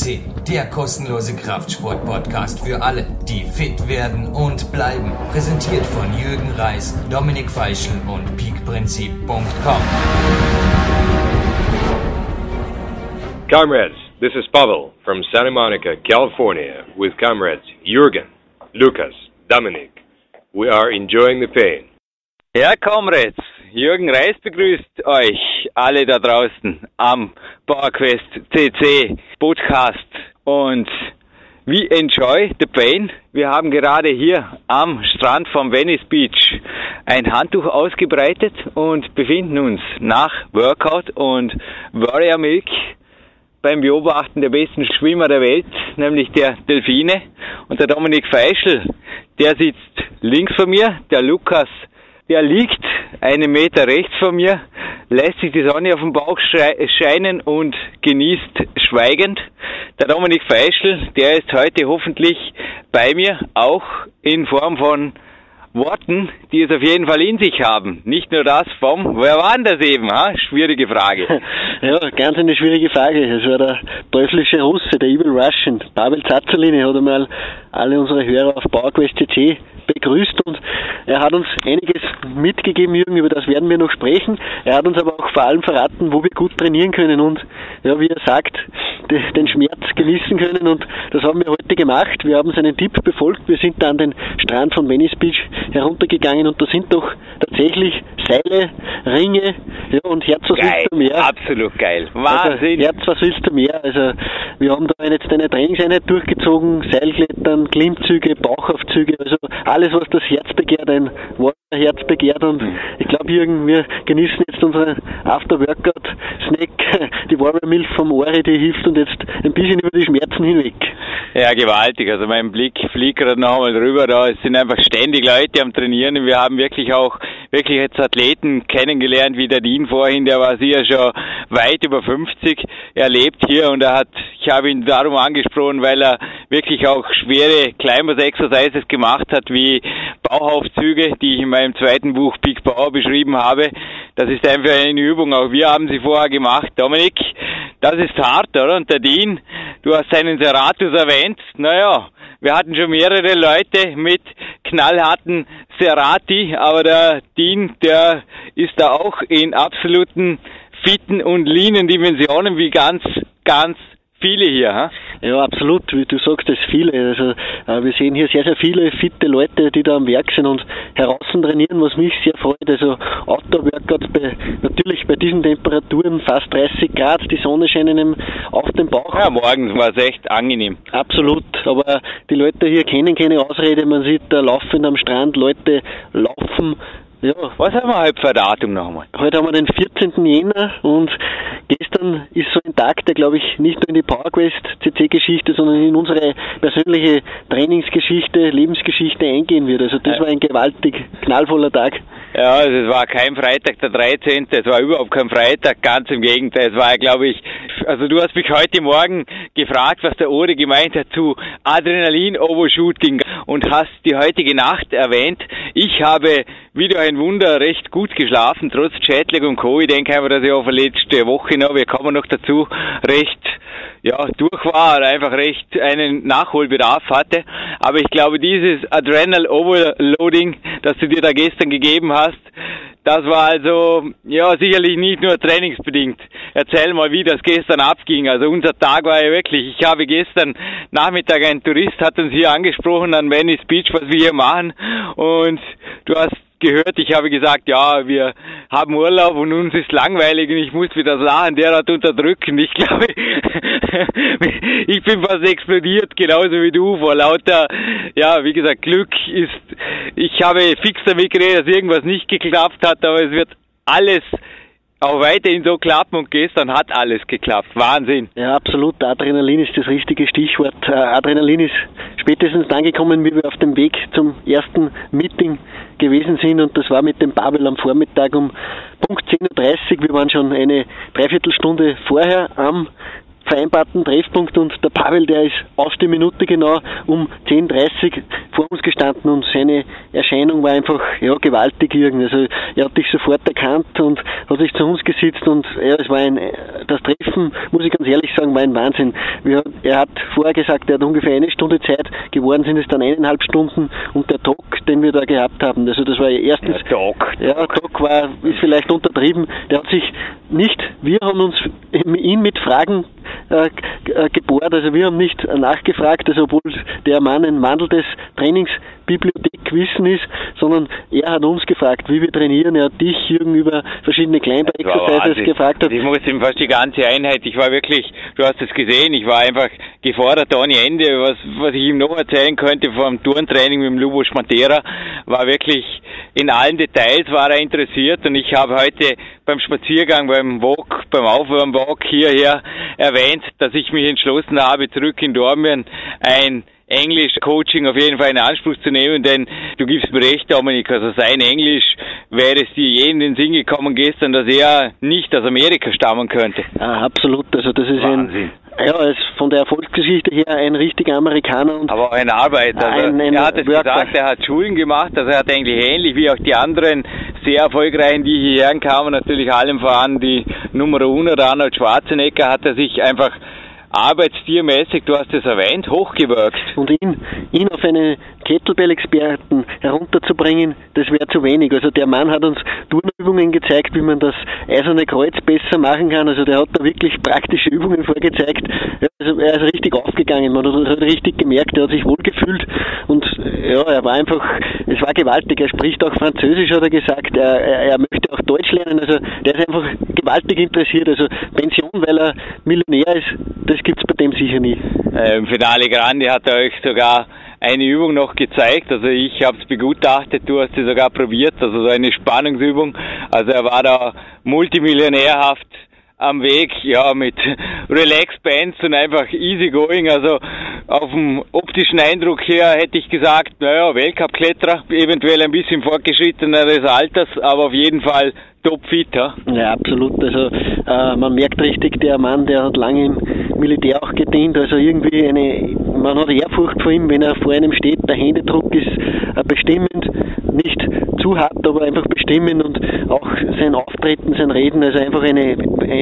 CC, der kostenlose Kraftsport-Podcast für alle, die fit werden und bleiben. Präsentiert von Jürgen Reis, Dominik Feischl und peakprinzip.com. Comrades, this is Pavel from Santa Monica, California, with comrades Jürgen, Lucas, Dominic. We are enjoying the pain. Ja, Comrades, Jürgen Reis begrüßt euch alle da draußen am PowerQuest CC Podcast und we enjoy the pain. Wir haben gerade hier am Strand vom Venice Beach ein Handtuch ausgebreitet und befinden uns nach Workout und Warrior Milk beim Beobachten der besten Schwimmer der Welt, nämlich der Delfine. Und der Dominik Feischl, der sitzt links von mir, der Lukas der liegt einen Meter rechts von mir, lässt sich die Sonne auf dem Bauch scheinen und genießt schweigend. Der Dominik Feischl, der ist heute hoffentlich bei mir, auch in Form von Worten, die es auf jeden Fall in sich haben. Nicht nur das vom, wer war denn das eben? Ha? Schwierige Frage. Ja, ganz eine schwierige Frage. Es war der teuflische Russe, der Evil Russian. Pavel Zazzolini hat einmal alle unsere Hörer auf PowerQuest CC begrüßt und er hat uns einiges mitgegeben, Jürgen, über das werden wir noch sprechen. Er hat uns aber auch vor allem verraten, wo wir gut trainieren können und, ja, wie er sagt, den Schmerz genießen können und das haben wir heute gemacht. Wir haben seinen Tipp befolgt. Wir sind da an den Strand von Venice Beach heruntergegangen und da sind doch tatsächlich Seile, Ringe ja, und Herz, was geil, willst du mehr? Absolut geil. Also, Wahnsinn. Also, Herz, was willst du mehr? Also wir haben da jetzt eine Trainingseinheit durchgezogen, Seilklettern, Klimmzüge, Bauchaufzüge, also alles, was das Herz begehrt, ein Herz begehrt und ich glaube, Jürgen, wir genießen jetzt unsere After-Workout-Snack, die Warrior Milch vom Ori, die hilft uns jetzt ein bisschen über die Schmerzen hinweg. Ja, gewaltig. Also mein Blick fliegt gerade noch einmal drüber. Da es sind einfach ständig Leute am Trainieren. Wir haben wirklich auch wirklich jetzt Athleten kennengelernt, wie der Dean vorhin, der war sicher schon weit über 50. Er lebt hier und er hat, ich habe ihn darum angesprochen, weil er wirklich auch schwere Climbers Exercises gemacht hat, wie Bauaufzüge, die ich in meinem zweiten Buch Big Power beschrieben habe. Das ist einfach eine Übung. Auch wir haben sie vorher gemacht. Dominik, das ist hart, oder? Und der Dean, du hast seinen Serratus erwähnt. Naja, wir hatten schon mehrere Leute mit knallharten Serrati, aber der Dean, der ist da auch in absoluten fitten und leanen Dimensionen wie ganz, ganz viele hier. Ha? Ja, absolut. Wie du sagst, es viele. Also äh, wir sehen hier sehr, sehr viele fitte Leute, die da am Werk sind und heraus trainieren, was mich sehr freut. Also Outdoor-Workouts bei natürlich bei diesen Temperaturen fast 30 Grad, die Sonne scheint einem auf den Bauch. Ja, morgens war es echt angenehm. Absolut. Aber die Leute hier kennen keine Ausrede. Man sieht da laufend am Strand Leute laufen ja. Was haben wir heute für ein Datum nochmal? Heute haben wir den 14. Jänner und gestern ist so ein Tag, der glaube ich nicht nur in die PowerQuest CC-Geschichte, sondern in unsere persönliche Trainingsgeschichte, Lebensgeschichte eingehen wird. Also das war ein gewaltig knallvoller Tag. Ja, also es war kein Freitag der 13. Es war überhaupt kein Freitag, ganz im Gegenteil. Es war, glaube ich, also du hast mich heute Morgen gefragt, was der Ode gemeint hat zu Adrenalin-Overshooting und hast die heutige Nacht erwähnt. Ich habe wieder ein Wunder recht gut geschlafen, trotz Jetlag und Co. Ich denke einfach, dass ich auf der letzte Woche noch, wir kommen noch dazu, recht ja, durch war, einfach recht einen Nachholbedarf hatte. Aber ich glaube, dieses Adrenal Overloading, das du dir da gestern gegeben hast, das war also, ja, sicherlich nicht nur trainingsbedingt. Erzähl mal, wie das gestern abging. Also unser Tag war ja wirklich, ich habe gestern Nachmittag, ein Tourist hat uns hier angesprochen an Venice Beach, was wir hier machen. Und du hast gehört, ich habe gesagt, ja, wir haben Urlaub und uns ist langweilig und ich muss wieder Lachen derart unterdrücken. Ich glaube, ich bin fast explodiert, genauso wie du, vor lauter, ja, wie gesagt, Glück ist, ich habe fix damit geredet, dass irgendwas nicht geklappt hat, aber es wird alles auch weiterhin so klappen und gestern hat alles geklappt. Wahnsinn. Ja, absolut. Adrenalin ist das richtige Stichwort. Äh, Adrenalin ist spätestens dann gekommen, wie wir auf dem Weg zum ersten Meeting gewesen sind und das war mit dem Babel am Vormittag um Punkt 10.30 Uhr. Wir waren schon eine Dreiviertelstunde vorher am vereinbarten Treffpunkt und der Pavel, der ist auf die Minute genau um 10.30 vor uns gestanden und seine Erscheinung war einfach ja, gewaltig irgendwie. Also er hat dich sofort erkannt und hat sich zu uns gesetzt und ja, es war ein, das Treffen, muss ich ganz ehrlich sagen, war ein Wahnsinn. Wir, er hat vorher gesagt, er hat ungefähr eine Stunde Zeit, geworden sind es dann eineinhalb Stunden und der Talk, den wir da gehabt haben, also das war erstens... Der Talk. Ja, Talk war, ist vielleicht untertrieben, der hat sich nicht, wir haben uns ihn mit Fragen gebohrt. Also wir haben nicht nachgefragt, also obwohl der Mann ein Wandel des Trainingsbibliothekwissen ist, sondern er hat uns gefragt, wie wir trainieren. Er hat dich, Jürgen, über verschiedene Climber-Exercises gefragt. Hat. Ich muss ihm fast die ganze Einheit, ich war wirklich, du hast es gesehen, ich war einfach gefordert ohne Ende. Was, was ich ihm noch erzählen könnte vom Turntraining mit dem Lubos Matera, war wirklich in allen Details war er interessiert und ich habe heute beim Spaziergang, beim Walk, beim Aufwärmwalk hierher erwähnt, dass ich mich entschlossen habe, zurück in Dormien ein Englisch-Coaching auf jeden Fall in Anspruch zu nehmen, denn du gibst mir recht, Dominik, also sein Englisch wäre es dir je in den Sinn gekommen gestern, dass er nicht aus Amerika stammen könnte. Ja, absolut, also das ist Wahnsinn. ein ja, er ist von der Erfolgsgeschichte her ein richtiger Amerikaner. Und Aber auch ein Arbeiter. Also ein, ein er hat es gesagt, er hat Schulen gemacht, also er hat eigentlich ähnlich wie auch die anderen sehr erfolgreichen, die hierher kamen, natürlich allem voran die Nummer 1, Arnold Schwarzenegger, hat er sich einfach arbeitstiermäßig, du hast es erwähnt, hochgewirkt. Und ihn, ihn auf eine Kettlebell-Experten herunterzubringen, das wäre zu wenig. Also der Mann hat uns Turnübungen gezeigt, wie man das eiserne Kreuz besser machen kann. Also der hat da wirklich praktische Übungen vorgezeigt. Also er ist richtig aufgegangen, man hat richtig gemerkt, er hat sich wohlgefühlt und ja, er war einfach, es war gewaltig. Er spricht auch Französisch, hat er gesagt. Er, er, er möchte auch Deutsch lernen. Also der ist einfach gewaltig interessiert. Also Pension, weil er Millionär ist, das gibt's bei dem sicher nie. Im Finale Grande hat er euch sogar eine Übung noch gezeigt. Also ich habe es begutachtet, du hast sie sogar probiert. Also so eine Spannungsübung. Also er war da multimillionärhaft am Weg, ja, mit Relax Bands und einfach easy going. Also auf dem optischen Eindruck her hätte ich gesagt, naja, Weltcup-Kletterer, eventuell ein bisschen fortgeschritteneres Alters, aber auf jeden Fall topfit, ja? Ja, absolut. Also äh, man merkt richtig, der Mann, der hat lange im Militär auch gedient, also irgendwie eine, man hat Ehrfurcht vor ihm, wenn er vor einem steht, der Händedruck ist äh, bestimmend, nicht zu hart, aber einfach bestimmend und auch sein Auftreten, sein Reden, also einfach eine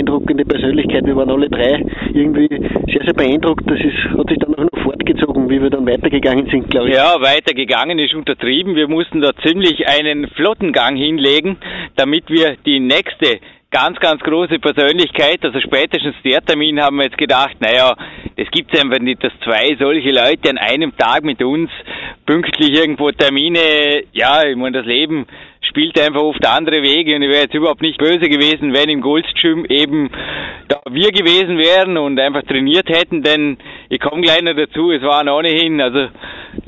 beeindruckende Persönlichkeit. Wir waren alle drei irgendwie sehr, sehr beeindruckt. Das ist, hat sich dann auch noch fortgezogen, wie wir dann weitergegangen sind, glaube ich. Ja, weitergegangen ist untertrieben. Wir mussten da ziemlich einen Flottengang hinlegen, damit wir die nächste ganz, ganz große Persönlichkeit. Also spätestens der Termin haben wir jetzt gedacht, naja, es gibt einfach nicht, dass zwei solche Leute an einem Tag mit uns pünktlich irgendwo Termine, ja, ich meine, das Leben spielt einfach oft andere Wege und ich wäre jetzt überhaupt nicht böse gewesen, wenn im Goldstream eben da wir gewesen wären und einfach trainiert hätten, denn ich komme gleich noch dazu, es waren ohnehin, also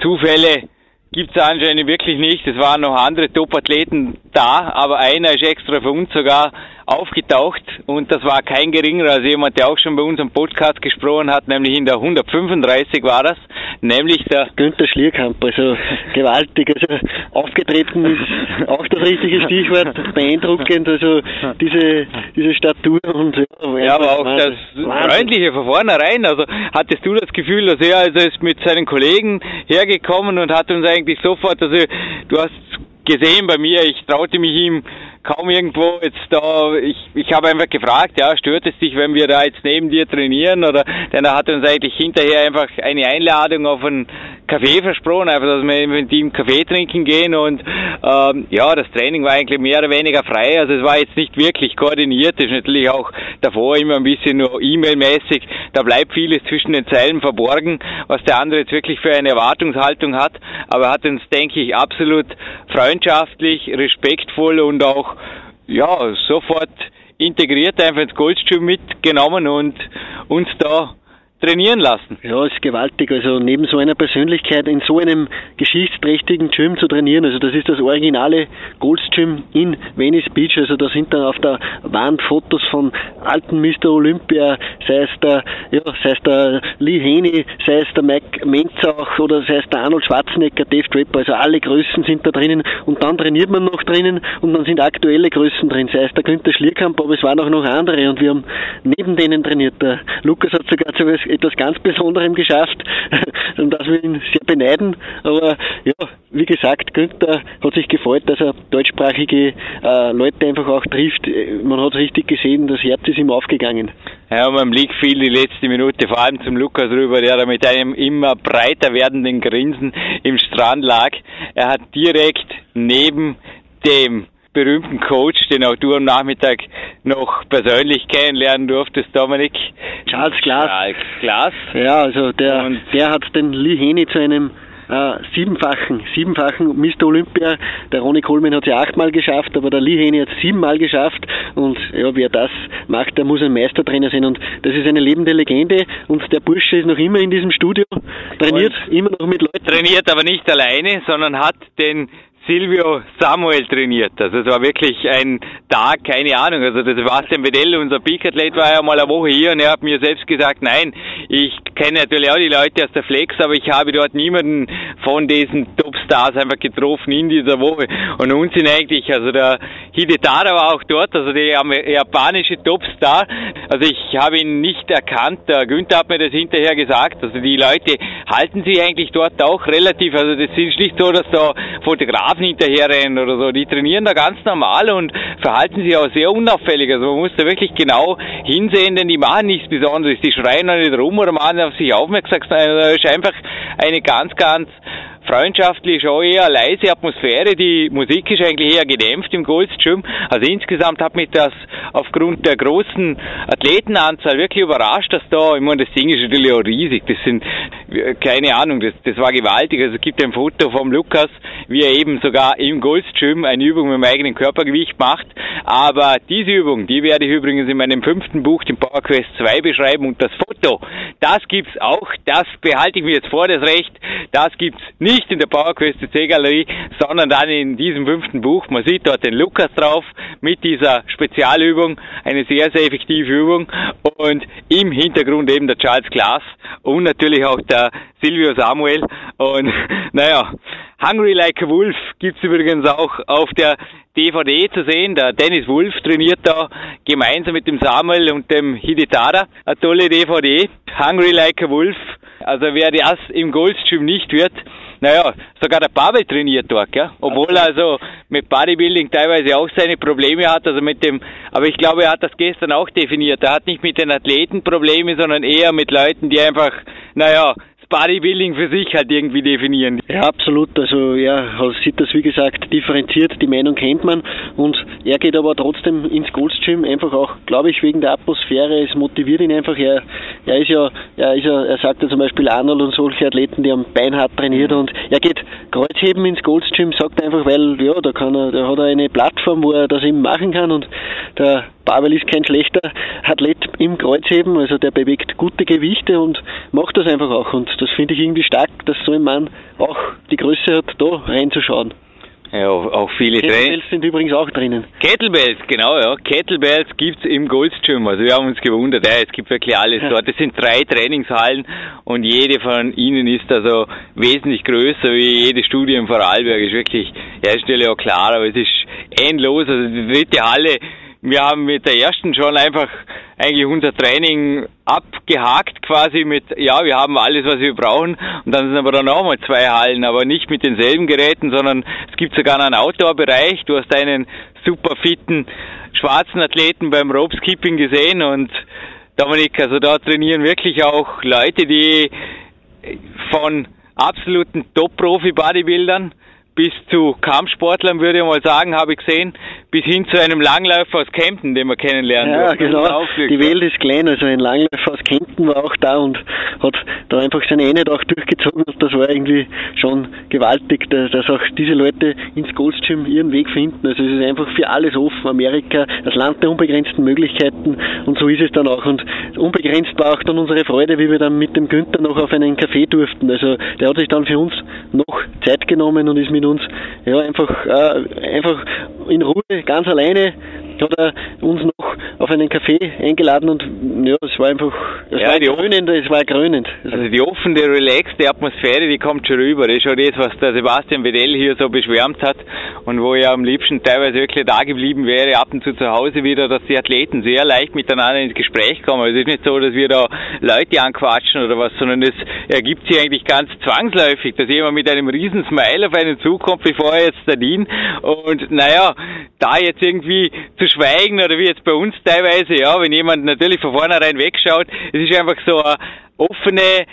Zufälle gibt es anscheinend wirklich nicht. Es waren noch andere Top-Athleten da, aber einer ist extra für uns sogar aufgetaucht und das war kein geringerer als jemand, der auch schon bei uns am Podcast gesprochen hat, nämlich in der 135 war das, nämlich der Günther Schlierkamp, also gewaltig, also aufgetreten ist auch das richtige Stichwort, beeindruckend, also diese, diese Statur und ja, ja aber auch Wahnsinn. das freundliche von vornherein, also hattest du das Gefühl, dass er also ist mit seinen Kollegen hergekommen und hat uns eigentlich sofort, also du hast gesehen bei mir, ich traute mich ihm kaum irgendwo jetzt da, ich, ich habe einfach gefragt, ja, stört es dich, wenn wir da jetzt neben dir trainieren? Oder, denn er hat uns eigentlich hinterher einfach eine Einladung auf einen Kaffee versprochen, einfach, dass wir mit ihm Kaffee trinken gehen und ähm, ja, das Training war eigentlich mehr oder weniger frei, also es war jetzt nicht wirklich koordiniert, das ist natürlich auch davor immer ein bisschen nur E-Mail-mäßig, da bleibt vieles zwischen den Zeilen verborgen, was der andere jetzt wirklich für eine Erwartungshaltung hat, aber er hat uns, denke ich, absolut freundschaftlich, respektvoll und auch ja, sofort integriert einfach ins Goldstream mitgenommen und uns da trainieren lassen. Ja, ist gewaltig. Also neben so einer Persönlichkeit in so einem geschichtsträchtigen Gym zu trainieren, also das ist das originale Gold's Gym in Venice Beach. Also da sind dann auf der Wand Fotos von alten Mr. Olympia, sei es der, ja, sei es der Lee Haney, sei es der Mike Menzach oder sei es der Arnold Schwarzenegger, Dave Draper, also alle Größen sind da drinnen und dann trainiert man noch drinnen und dann sind aktuelle Größen drin, sei es der Günther Schlierkamp, aber es waren auch noch andere und wir haben neben denen trainiert. Der Lukas hat sogar zu etwas ganz Besonderem geschafft und das wir ihn sehr beneiden. Aber ja, wie gesagt, Günther hat sich gefreut, dass er deutschsprachige äh, Leute einfach auch trifft. Man hat richtig gesehen, das Herz ist ihm aufgegangen. Ja, man blickt viel die letzte Minute, vor allem zum Lukas rüber, der da mit einem immer breiter werdenden Grinsen im Strand lag. Er hat direkt neben dem berühmten Coach, den auch du am Nachmittag noch persönlich kennenlernen durftest, Dominik. Charles Glass. Charles Glass. Ja, also der, Und der hat den Lee Haney zu einem äh, siebenfachen, siebenfachen Mr. Olympia. Der Ronnie Coleman hat es ja achtmal geschafft, aber der Lee Haney hat es siebenmal geschafft. Und ja, wer das macht, der muss ein Meistertrainer sein. Und das ist eine lebende Legende. Und der Bursche ist noch immer in diesem Studio, trainiert und immer noch mit Leuten. Trainiert aber nicht alleine, sondern hat den Silvio Samuel trainiert. Also es war wirklich ein Tag, keine Ahnung. Also der Sebastian Bedell, unser Peak-Athlet, war ja mal eine Woche hier und er hat mir selbst gesagt, nein, ich kenne natürlich auch die Leute aus der Flex, aber ich habe dort niemanden von diesen Topstars einfach getroffen in dieser Woche. Und uns sind eigentlich, also der Hidetara war auch dort, also der japanische Topstar. Also ich habe ihn nicht erkannt. Der Günther hat mir das hinterher gesagt. Also die Leute halten sich eigentlich dort auch relativ, also das ist nicht so, dass da Fotografen Strafen hinterherrennen oder so. Die trainieren da ganz normal und verhalten sich auch sehr unauffällig. Also man muss da wirklich genau hinsehen, denn die machen nichts Besonderes. Die schreien da nicht rum oder machen auf sich aufmerksam. Das ist einfach eine ganz, ganz freundschaftlich, auch eher leise Atmosphäre. Die Musik ist eigentlich eher gedämpft im Gold's Gym. Also insgesamt hat mich das aufgrund der großen Athletenanzahl wirklich überrascht, dass da, ich meine, das Ding ist natürlich auch riesig. Das sind, keine Ahnung, das, das war gewaltig. Also es gibt ein Foto vom Lukas, wie er eben sogar im Gold's Gym eine Übung mit dem eigenen Körpergewicht macht. Aber diese Übung, die werde ich übrigens in meinem fünften Buch, dem Power Quest 2, beschreiben. Und das Foto, das gibt's auch, das behalte ich mir jetzt vor, das Recht, das gibt's nicht nicht in der PowerQuest C Galerie, sondern dann in diesem fünften Buch. Man sieht dort den Lukas drauf mit dieser Spezialübung, eine sehr, sehr effektive Übung und im Hintergrund eben der Charles Glass und natürlich auch der Silvio Samuel und naja, Hungry Like a Wolf gibt's übrigens auch auf der DVD zu sehen. Der Dennis Wolf trainiert da gemeinsam mit dem Samuel und dem Hidetara. Eine tolle DVD. Hungry Like a Wolf. Also wer das im Goldstream nicht wird, naja, sogar der Pavel trainiert dort, ja. Obwohl er also mit Bodybuilding teilweise auch seine Probleme hat, also mit dem, aber ich glaube, er hat das gestern auch definiert. Er hat nicht mit den Athleten Probleme, sondern eher mit Leuten, die einfach, naja, Bodybuilding für sich halt irgendwie definieren. Ja, absolut. Also er sieht das, wie gesagt, differenziert. Die Meinung kennt man. Und er geht aber trotzdem ins Gold's Gym, einfach auch, glaube ich, wegen der Atmosphäre. Es motiviert ihn einfach. Er, er ist ja, er ist ja, er sagt ja zum Beispiel Arnold und solche Athleten, die am Bein hart trainiert und er geht Kreuzheben ins Gold's Gym, sagt einfach, weil, ja, da kann er, da hat er eine Plattform, wo er das eben machen kann und der Pavel ist kein schlechter Athlet im Kreuzheben, also der bewegt gute Gewichte und macht das einfach auch. Und das finde ich irgendwie stark, dass so ein Mann auch die Größe hat, da reinzuschauen. Ja, auch viele Kettlebells sind übrigens auch drinnen. Kettlebells, genau, ja. Kettlebells gibt's im Goldstream. Also wir haben uns gewundert, ja, es gibt wirklich alles dort. Es sind drei Trainingshallen und jede von ihnen ist also wesentlich größer wie jede Studie im Vorarlberg. Ist wirklich Hersteller auch klar, aber es ist endlos. Also die dritte Halle wir haben mit der ersten schon einfach eigentlich unser Training abgehakt quasi mit, ja, wir haben alles, was wir brauchen. Und dann sind aber dann nochmal zwei Hallen, aber nicht mit denselben Geräten, sondern es gibt sogar einen Outdoor-Bereich. Du hast einen super fitten schwarzen Athleten beim Rope Skipping gesehen und Dominik, also da trainieren wirklich auch Leute, die von absoluten Top-Profi-Bodybuildern bis zu Kampfsportlern, würde ich mal sagen, habe ich gesehen, bis hin zu einem Langläufer aus Kempten, den wir kennenlernen. Ja, genau. Die Welt ist klein. Also ein Langläufer aus Kempten war auch da und hat da einfach seine Ende auch durchgezogen und das war irgendwie schon gewaltig, dass, dass auch diese Leute ins Goldstream ihren Weg finden. Also es ist einfach für alles offen. Amerika, das Land der unbegrenzten Möglichkeiten und so ist es dann auch. Und unbegrenzt war auch dann unsere Freude, wie wir dann mit dem Günther noch auf einen Café durften. Also der hat sich dann für uns noch Zeit genommen und ist mit uns ja einfach äh, einfach in Ruhe ganz alleine hat er uns noch auf einen Café eingeladen und ja, es war einfach, es ja, war grünend, es war grünend. Also die offene, relaxte Atmosphäre, die kommt schon rüber. Das ist schon das, was der Sebastian Wedell hier so beschwärmt hat und wo er am liebsten teilweise wirklich da geblieben wäre, ab und zu zu Hause wieder, dass die Athleten sehr leicht miteinander ins Gespräch kommen. Es ist nicht so, dass wir da Leute anquatschen oder was, sondern es ergibt sich eigentlich ganz zwangsläufig, dass jemand mit einem riesen Smile auf einen zukommt, wie vorher jetzt der Dean und naja, da jetzt irgendwie zu schweigen oder wie jetzt bei uns teilweise, ja, wenn jemand natürlich von vornherein wegschaut, es ist einfach so eine offene,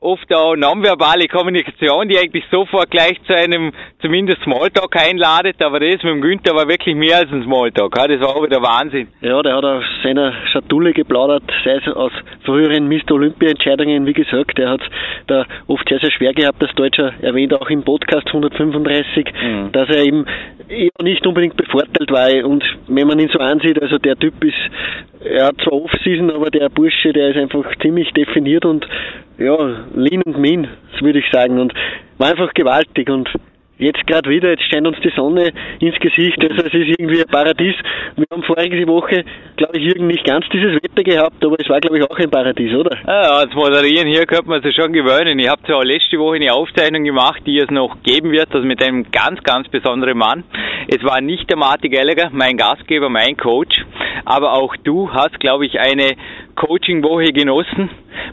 oft auch nonverbale Kommunikation, die eigentlich sofort gleich zu einem zumindest Smalltalk einladet, aber das mit dem Günther war wirklich mehr als ein Smalltalk, das war auch wieder Wahnsinn. Ja, der hat aus seiner Schatulle geplaudert, sei es aus früheren Mr. Olympia-Entscheidungen, wie gesagt, der hat da oft sehr, sehr schwer gehabt, das Deutscher erwähnt auch im Podcast 135, mhm. dass er eben nicht unbedingt bevorteilt war und wenn man ihn so ansieht, also der Typ ist, er hat zwar Off-Season, aber der Bursche, der ist einfach ziemlich definiert und ja, lean und mean, würde ich sagen. Und war einfach gewaltig und Jetzt gerade wieder, jetzt scheint uns die Sonne ins Gesicht, also es ist irgendwie ein Paradies. Wir haben vorige Woche, glaube ich, Jürgen nicht ganz dieses Wetter gehabt, aber es war, glaube ich, auch ein Paradies, oder? Ja, als Moderieren hier könnte man sich schon gewöhnen. Ich habe zwar letzte Woche eine Aufzeichnung gemacht, die es noch geben wird, also mit einem ganz, ganz besonderen Mann. Es war nicht der Martin Gallagher, mein Gastgeber, mein Coach, aber auch du hast, glaube ich, eine Coaching-Woche genossen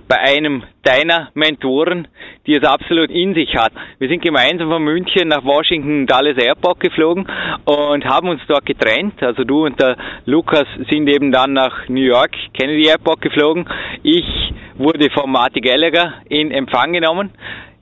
bei einem deiner Mentoren, die es absolut in sich hat. Wir sind gemeinsam von München nach Washington Dallas Airport geflogen und haben uns dort getrennt. Also du und der Lukas sind eben dann nach New York Kennedy Airport geflogen. Ich wurde von Marty Gallagher in Empfang genommen.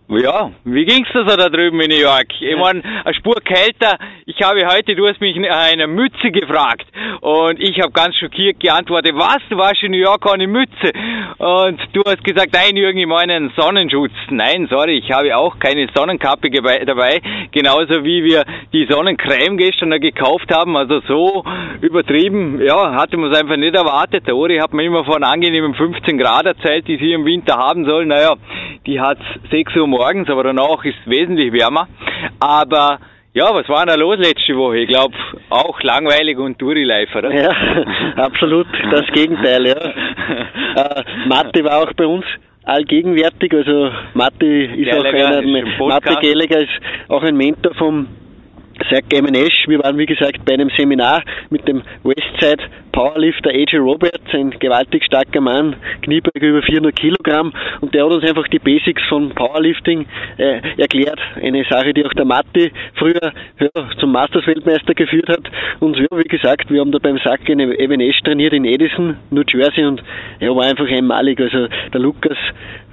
Ja, wie ging's da so da drüben in New York? Ich meine, eine Spur kälter. Ich habe heute, du hast mich nach einer Mütze gefragt und ich habe ganz schockiert geantwortet, was, du warst in New York ohne Mütze? Und du hast gesagt, nein Jürgen, ich meine einen Sonnenschutz. Nein, sorry, ich habe auch keine Sonnenkappe dabei, genauso wie wir die Sonnencreme gestern gekauft haben, also so übertrieben, ja, hatte man es einfach nicht erwartet. Der Ori hat mir immer von angenehmen 15 Grad erzählt, die sie im Winter haben sollen. Naja, die hat 6 Uhr morgens, aber danach ist es wesentlich wärmer. Aber ja, was war da los letzte Woche? Ich glaube, auch langweilig und Touri-Life, oder? Ja, absolut das Gegenteil, ja. äh, Mathe war auch bei uns allgegenwärtig, also Mathe ist Gallagher auch einer, Mathe Gallagher ist auch ein Mentor vom Zach Gamenesh. Wir waren, wie gesagt, bei einem Seminar mit dem Westside Powerlifter AJ Roberts, ein gewaltig starker Mann, Kniebeuge über 400 Kilogramm und der hat uns einfach die Basics von Powerlifting äh, erklärt. Eine Sache, die auch der Matti früher ja, zum Masters-Weltmeister geführt hat. Und ja, wie gesagt, wir haben da beim Sack in Evanesh trainiert in Edison, New Jersey und er war einfach einmalig. Also der Lukas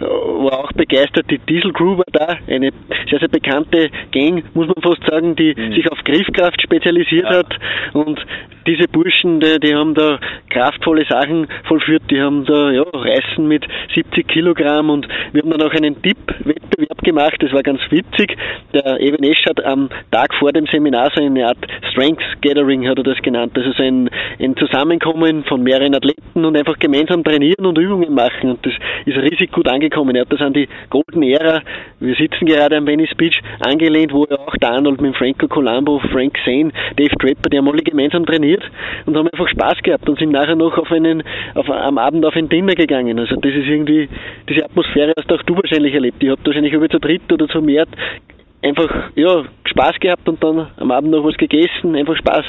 äh, war auch begeistert. Die Diesel Crew war da, eine sehr, sehr bekannte Gang, muss man fast sagen, die mhm. Sich auf Griffkraft spezialisiert ja. hat und diese Burschen, die, die, haben da kraftvolle Sachen vollführt, die haben da ja, Reißen mit 70 Kilogramm und wir haben dann auch einen Tipp-Wettbewerb gemacht, das war ganz witzig. Der Evan Esch hat am Tag vor dem Seminar so eine Art Strength Gathering, hat er das genannt, also so ein, ein Zusammenkommen von mehreren Athleten und einfach gemeinsam trainieren und Übungen machen. Und das ist riesig gut angekommen. Er hat das an die Golden Era, wir sitzen gerade am Venice Beach, angelehnt, wo er auch der Arnold mit Franco Colombo, Frank Zane, Dave Draper, die haben alle gemeinsam trainiert trainiert und haben einfach Spaß gehabt und sind nachher noch auf einen, auf, am Abend auf ein Dinner gegangen. Also das ist irgendwie, diese Atmosphäre hast auch du wahrscheinlich erlebt. Ich habe wahrscheinlich über zu dritt oder zu mehr einfach, ja, Spaß gehabt und dann am Abend noch was gegessen, einfach Spaß.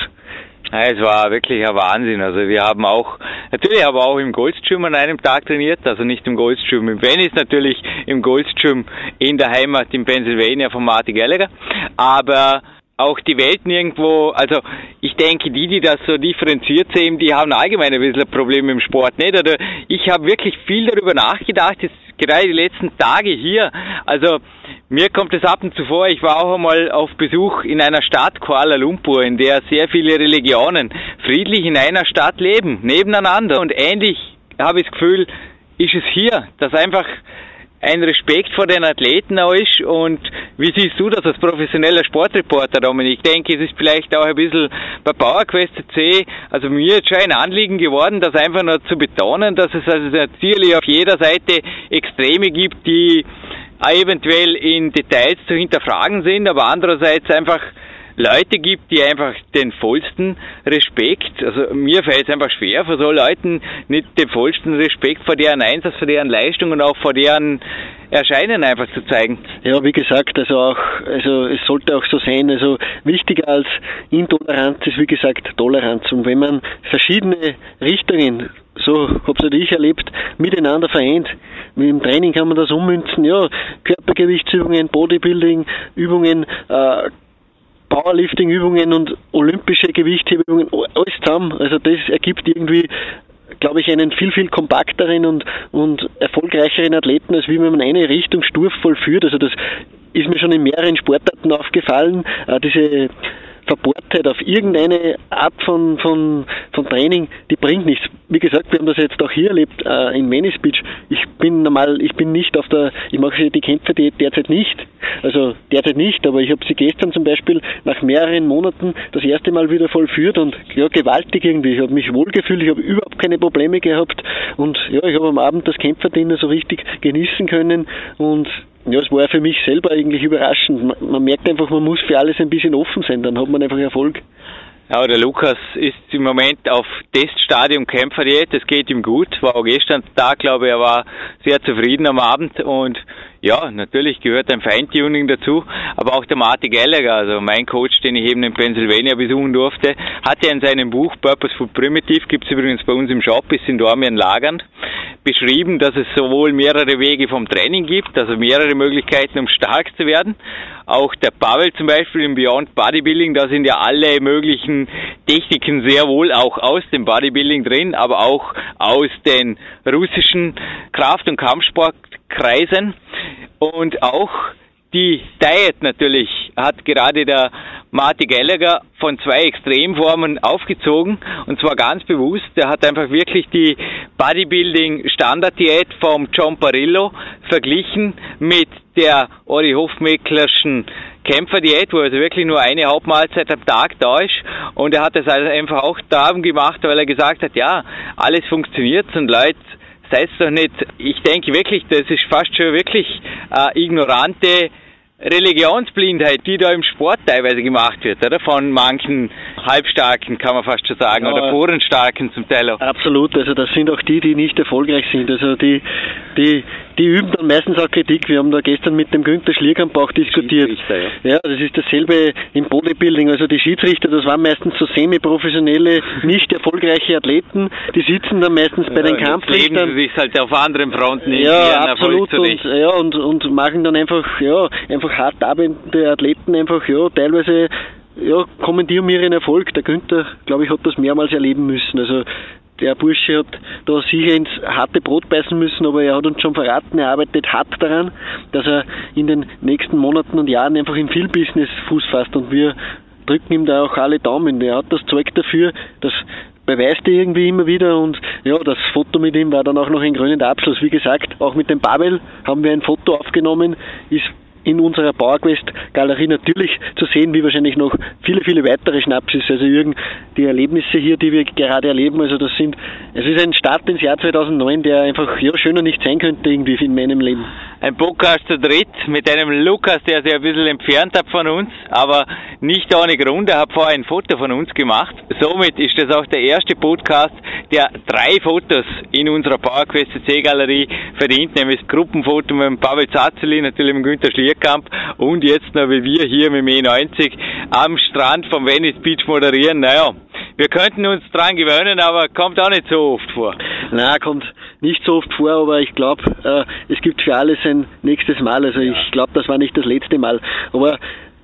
Ja, es war wirklich ein Wahnsinn. Also wir haben auch, natürlich aber auch im Goldstream an einem Tag trainiert, also nicht im Goldstream im Venice, natürlich im Goldstream in der Heimat in Pennsylvania von Marty Gallagher. Aber auch die Welt nirgendwo, also ich denke, die, die das so differenziert sehen, die haben allgemein ein bisschen ein Problem im Sport, nicht? Oder ich habe wirklich viel darüber nachgedacht, jetzt gerade die letzten Tage hier. Also mir kommt es ab und zu vor, ich war auch einmal auf Besuch in einer Stadt, Kuala Lumpur, in der sehr viele Religionen friedlich in einer Stadt leben, nebeneinander. Und ähnlich habe ich das Gefühl, ist es hier, dass einfach ein Respekt vor den Athleten auch ist und wie siehst du das als professioneller Sportreporter, Dominik? Ich denke, es ist vielleicht auch ein bisschen bei PowerQuest C, also mir ist schon ein Anliegen geworden, das einfach nur zu betonen, dass es also natürlich auf jeder Seite Extreme gibt, die eventuell in Details zu hinterfragen sind, aber andererseits einfach Leute gibt, die einfach den vollsten Respekt, also mir fällt es einfach schwer, vor so Leuten nicht den vollsten Respekt vor deren Einsatz, vor deren Leistung und auch vor deren Erscheinen einfach zu zeigen. Ja, wie gesagt, also auch, also es sollte auch so sein, also wichtiger als Intoleranz ist wie gesagt Toleranz und wenn man verschiedene Richtungen so hab's halt ich erlebt, miteinander vereint. Mit dem Training kann man das ummünzen, ja, Körpergewichtsübungen, Bodybuilding, Übungen, äh, Powerlifting-Übungen und olympische Gewichthebübungen, alles zusammen. Also das ergibt irgendwie, glaube ich, einen viel, viel kompakteren und, und erfolgreicheren Athleten, als wie wenn man eine Richtung sturf vollführt. Also das ist mir schon in mehreren Sportarten aufgefallen, äh, diese Verbohrtheit auf irgendeine Art von, von, von Training, die bringt nichts. Wie gesagt, wir haben das jetzt auch hier erlebt äh, in Venice Beach. Ich bin normal, ich bin nicht auf der, ich mache die Kämpfe derzeit nicht. Also derzeit nicht, aber ich habe sie gestern zum Beispiel nach mehreren Monaten das erste Mal wieder vollführt und ja, gewaltig irgendwie. Ich habe mich wohlgefühlt, ich habe überhaupt keine Probleme gehabt und ja, ich habe am Abend das Kämpferdiener so richtig genießen können und ja, es war für mich selber eigentlich überraschend. Man, man, merkt einfach, man muss für alles ein bisschen offen sein, dann hat man einfach Erfolg. Ja, der Lukas ist im Moment auf Teststadium Kämpferdiät, es geht ihm gut, war auch gestern da, glaube ich, er war sehr zufrieden am Abend. Und ja, natürlich gehört ein Feintuning dazu, aber auch der Marty Gallagher, also mein Coach, den ich eben in Pennsylvania besuchen durfte, hat ja in seinem Buch Purposeful Primitive, gibt es übrigens bei uns im Shop, ist in Dormien lagernd, beschrieben, dass es sowohl mehrere Wege vom Training gibt, also mehrere Möglichkeiten, um stark zu werden. Auch der Pavel zum Beispiel im Beyond Bodybuilding, da sind ja alle möglichen Techniken sehr wohl auch aus dem Bodybuilding drin, aber auch aus den russischen Kraft- und Kampfsportkreisen und auch die Diet natürlich hat gerade der Marty Gallagher von zwei Extremformen aufgezogen und zwar ganz bewusst. Er hat einfach wirklich die Bodybuilding Standard-Diät vom John Parillo verglichen mit der Ori Hofmecklerschen Kämpferdiät, wo also wirklich nur eine Hauptmahlzeit am Tag da ist. Und er hat das also einfach auch darum gemacht, weil er gesagt hat, ja, alles funktioniert und Leute seid doch nicht, ich denke wirklich, das ist fast schon wirklich äh, ignorante Religionsblindheit, die da im Sport teilweise gemacht wird, oder? Von manchen Halbstarken, kann man fast schon sagen, ja, oder Vorenstarken zum Teil auch. Absolut, also das sind auch die, die nicht erfolgreich sind. Also die, die, die üben dann meistens auch Kritik. Wir haben da gestern mit dem Günther Schlierkamp auch diskutiert. Ja. ja, das ist dasselbe im Bodybuilding. Also die Schiedsrichter, das waren meistens so semi-professionelle, nicht erfolgreiche Athleten. Die sitzen dann meistens ja, bei den Kampfrichtern. Sie sich halt auf anderen Fronten Ja, absolut. Und, ja, und, und machen dann einfach, ja, einfach hart arbeitende Athleten einfach, ja, teilweise ja, kommentieren wir ihren Erfolg. Der Günther, glaube ich, hat das mehrmals erleben müssen. Also der Bursche hat da sicher ins harte Brot beißen müssen, aber er hat uns schon verraten, er arbeitet hart daran, dass er in den nächsten Monaten und Jahren einfach im Viel-Business Fuß fasst und wir drücken ihm da auch alle Daumen. Er hat das Zeug dafür, das beweist er irgendwie immer wieder und ja, das Foto mit ihm war dann auch noch ein krönender Abschluss. Wie gesagt, auch mit dem Babel haben wir ein Foto aufgenommen, ist in unserer PowerQuest Galerie natürlich zu sehen, wie wahrscheinlich noch viele, viele weitere Schnapsis. Also Jürgen, die Erlebnisse hier, die wir gerade erleben, also das sind, es ist ein Start ins Jahr 2009, der einfach ja, schöner nicht sein könnte irgendwie in meinem Leben. Ein Podcast zu dritt mit einem Lukas, der sich ein bisschen entfernt hat von uns, aber nicht ohne Grund. Er hat vorher ein Foto von uns gemacht. Somit ist das auch der erste Podcast, der drei Fotos in unserer PowerQuest C Galerie verdient, nämlich das Gruppenfoto mit Pavel Zazzeli, natürlich mit Günter Schlierkamp und jetzt noch wie wir hier mit dem E90 am Strand vom Venice Beach moderieren. Naja, wir könnten uns dran gewöhnen, aber kommt auch nicht so oft vor. Na, kommt nicht so oft vor, aber ich glaube, äh, es gibt für alles ein nächstes Mal. Also ja. ich glaube, das war nicht das letzte Mal. Aber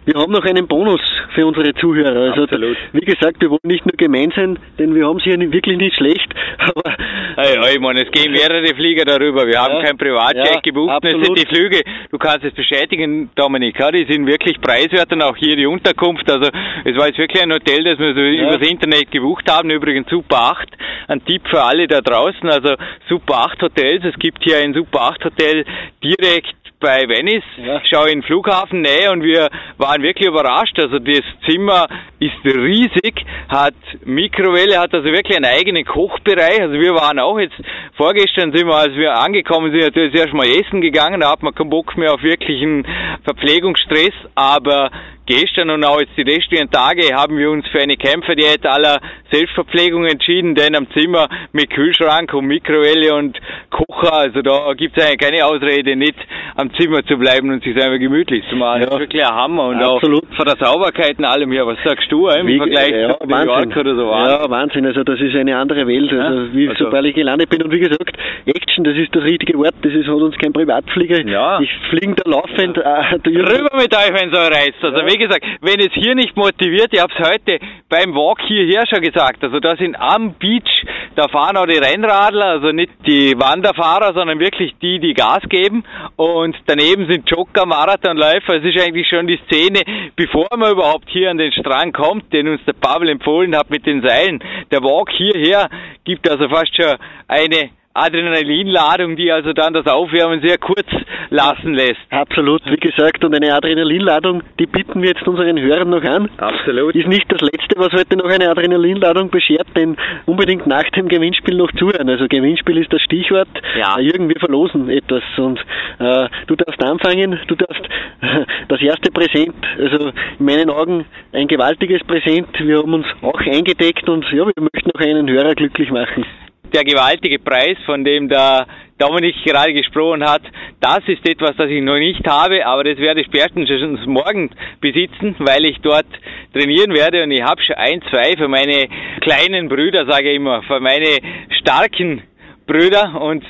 wir haben noch einen Bonus für unsere Zuhörer. Also, Absolut. wie gesagt, wir wollen nicht nur gemein sein, denn wir haben sie ja nicht, wirklich nicht schlecht, aber Ja, ja, ich meine, es gehen mehrere Flieger darüber. Wir haben Ja. kein Privatjet Ja, gebucht. Das absolut. sind die Flüge, du kannst es bestätigen, Dominik, ja, die sind wirklich preiswert und auch hier die Unterkunft. Also es war jetzt wirklich ein Hotel, das wir so übers Internet gebucht haben. Übrigens Super 8. Ein Tipp für alle da draußen. Also Super 8 Hotels. Es gibt hier ein Super 8 Hotel direkt bei Venice, Ja. schau in den Flughafen nähe und wir waren wirklich überrascht. Also das Zimmer ist riesig, hat Mikrowelle, hat also wirklich einen eigenen Kochbereich. Also wir waren auch jetzt vorgestern sind wir, als wir angekommen sind, natürlich erst mal essen gegangen, da hat man keinen Bock mehr auf wirklichen Verpflegungsstress, aber gestern und auch jetzt die restlichen Tage haben wir uns für eine Kämpferdiät aller Selbstverpflegung entschieden, denn am Zimmer mit Kühlschrank und Mikrowelle und Kocher, also da gibt es eigentlich keine Ausrede, nicht am Zimmer zu bleiben und sich einfach gemütlich zu machen. Ja. Das ist wirklich ein Hammer und Absolut. auch von der Sauberkeit und allem her. Was sagst du äh, im Wie- Vergleich ja, zu New York oder so? Ja, Wahnsinn. Also das ist eine andere Welt. Also, Ja, wie, also- sobald ich gelandet bin und wie gesagt, Action, das ist das richtige Wort. Das ist, hat uns kein Privatflieger. Ja. Ich fliegen da laufend. Äh, der Jürgen- Rüber mit euch, wenn es euch reizt. Also wie gesagt, wenn es hier nicht motiviert, ich habe es heute beim Walk hierher schon gesagt, also da sind am Beach, da fahren auch die Rennradler, also nicht die Wanderfahrer, sondern wirklich die, die Gas geben und daneben sind Jogger, Marathonläufer, es ist eigentlich schon die Szene, bevor man überhaupt hier an den Strand kommt, den uns der Pavel empfohlen hat mit den Seilen. Der Walk hierher gibt also fast schon eine Adrenalinladung, die also dann das Aufwärmen sehr kurz lassen lässt. Absolut, wie gesagt, und eine Adrenalinladung, die bieten wir jetzt unseren Hörern noch an. Absolut. Ist nicht das Letzte, was heute noch eine Adrenalinladung beschert, denn unbedingt nach dem Gewinnspiel noch zuhören. Also Gewinnspiel ist das Stichwort. Ja. Äh, Jürgen, wir verlosen etwas und äh, du darfst anfangen, du darfst das erste Präsent, also in meinen Augen ein gewaltiges Präsent. Wir haben uns auch eingedeckt und ja, wir möchten noch einen Hörer glücklich machen. Der gewaltige Preis, von dem der Dominik gerade gesprochen hat, das ist etwas, das ich noch nicht habe, aber das werde ich spätestens morgen besitzen, weil ich dort trainieren werde und ich habe schon ein, zwei für meine kleinen Brüder, sage ich immer, für meine starken Brüder und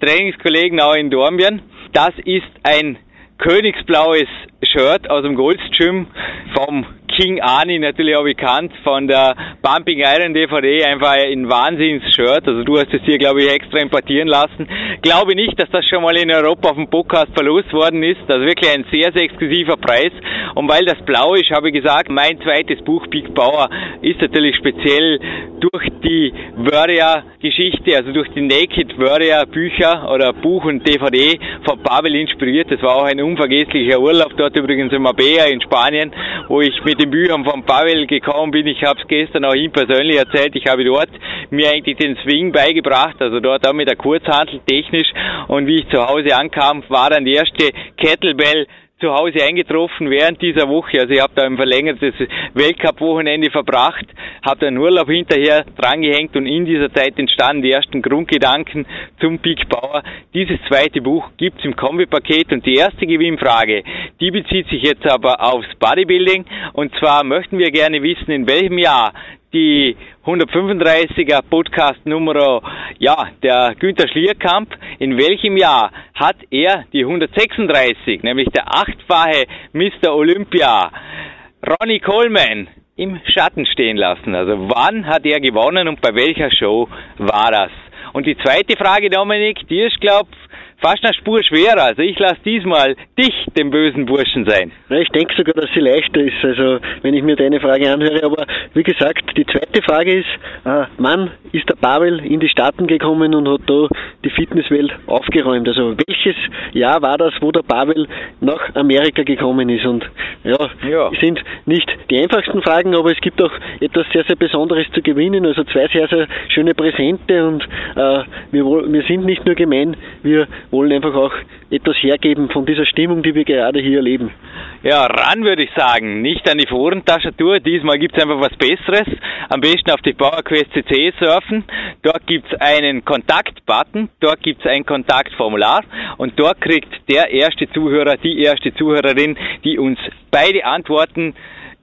Trainingskollegen auch in Dornbirn. Das ist ein königsblaues Shirt aus dem Goldstream vom King Ani, natürlich auch bekannt von der Bumping Iron DVD, einfach ein Wahnsinns-Shirt. Also du hast es hier, glaube ich, extra importieren lassen. Glaube nicht, dass das schon mal in Europa auf dem Podcast verlost worden ist. Also wirklich ein sehr, sehr exklusiver Preis. Und weil das blau ist, habe ich gesagt, mein zweites Buch, Big Power, ist natürlich speziell durch die Warrior-Geschichte, also durch die Naked Warrior-Bücher oder Buch und DVD von Pavel inspiriert. Das war auch ein unvergesslicher Urlaub dort übrigens in Marbella in Spanien, wo ich mit den Büchern von Pavel gekommen bin. Ich habe es gestern auch ihm persönlich erzählt. Ich habe dort mir eigentlich den Swing beigebracht, also dort auch mit der Kurzhantel technisch. Und wie ich zu Hause ankam, war dann die erste Kettlebell zu Hause eingetroffen während dieser Woche. Also ich habe da ein verlängertes Weltcup-Wochenende verbracht, habe dann Urlaub hinterher drangehängt und in dieser Zeit entstanden die ersten Grundgedanken zum Peak Power. Dieses zweite Buch gibt's im Kombipaket und die erste Gewinnfrage, die bezieht sich jetzt aber aufs Bodybuilding und zwar möchten wir gerne wissen, in welchem Jahr die 135er Podcast Nummer, ja, der Günther Schlierkamp. In welchem Jahr hat er die 136, nämlich der achtfache Mr. Olympia, Ronnie Coleman, im Schatten stehen lassen? Also wann hat er gewonnen und bei welcher Show war das? Und die zweite Frage, Dominik, die ist, glaub, fast eine Spur schwerer. Also ich lasse diesmal dich, den bösen Burschen, sein. Ja, ich denke sogar, dass sie leichter ist, also wenn ich mir deine Frage anhöre. Aber wie gesagt, die zweite Frage ist, äh, wann ist der Pavel in die Staaten gekommen und hat da die Fitnesswelt aufgeräumt? Also welches Jahr war das, wo der Pavel nach Amerika gekommen ist? Und ja, Ja. sind nicht die einfachsten Fragen, aber es gibt auch etwas sehr, sehr Besonderes zu gewinnen. Also zwei sehr, sehr schöne Präsente und äh, wir, wir sind nicht nur gemein, wir wollen einfach auch etwas hergeben von dieser Stimmung, die wir gerade hier erleben. Ja, ran würde ich sagen. Nicht an die Forentastatur. Diesmal gibt's einfach was Besseres. Am besten auf die PowerQuest CC surfen. Dort gibt's einen Kontakt-Button. Dort gibt's ein Kontaktformular. Und dort kriegt der erste Zuhörer, die erste Zuhörerin, die uns beide Antworten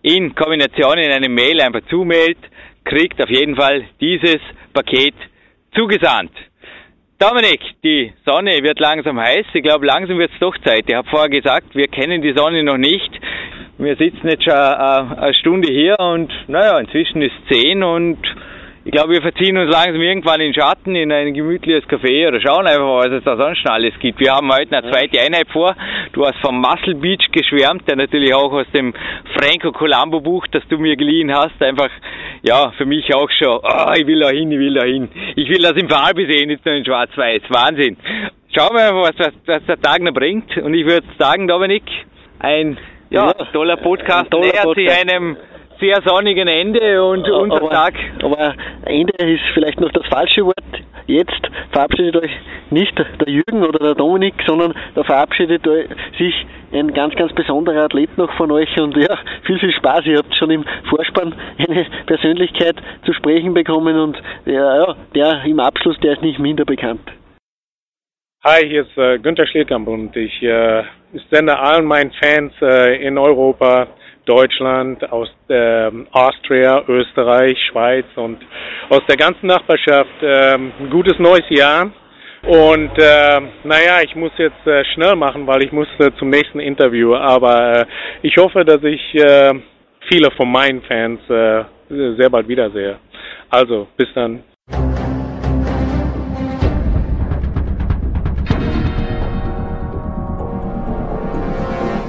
in Kombination in eine Mail einfach zumailt, kriegt auf jeden Fall dieses Paket zugesandt. Dominik, die Sonne wird langsam heiß. Ich glaube, langsam wird es doch Zeit. Ich habe vorher gesagt, wir kennen die Sonne noch nicht. wir sitzen jetzt schon eine, eine Stunde hier und naja, inzwischen ist zehn und ich glaube, wir verziehen uns langsam irgendwann in Schatten in ein gemütliches Café oder schauen einfach, was es da sonst noch alles gibt. Wir haben heute eine zweite Einheit vor. Du hast vom Muscle Beach geschwärmt, der natürlich auch aus dem Franco Colombo Buch, das du mir geliehen hast, einfach, ja, für mich auch schon, oh, ich will da hin, ich will da hin. Ich will das in Farbe sehen, nicht nur in Schwarz-Weiß. Wahnsinn. Schauen wir mal, was, was der Tag noch bringt. Und ich würde sagen, Dominik, ein ja toller Podcast ein toller nähert Podcast. sich einem sehr sonnigen Ende und aber, unser Tag. Aber Ende ist vielleicht noch das falsche Wort. Jetzt verabschiedet euch nicht der Jürgen oder der Dominik, sondern da verabschiedet sich ein ganz, ganz besonderer Athlet noch von euch und ja, viel, viel Spaß. Ihr habt schon im Vorspann eine Persönlichkeit zu sprechen bekommen und ja, ja der im Abschluss, der ist nicht minder bekannt. Hi, hier ist äh, Günter Schlierkamp und ich äh, sende allen meinen Fans äh, in Europa Deutschland, aus äh, Austria, Österreich, Schweiz und aus der ganzen Nachbarschaft äh, ein gutes neues Jahr. Und äh, naja, ich muss jetzt äh, schnell machen, weil ich muss äh, zum nächsten Interview. Aber äh, ich hoffe, dass ich äh, viele von meinen Fans äh, sehr bald wiedersehe. Also, bis dann.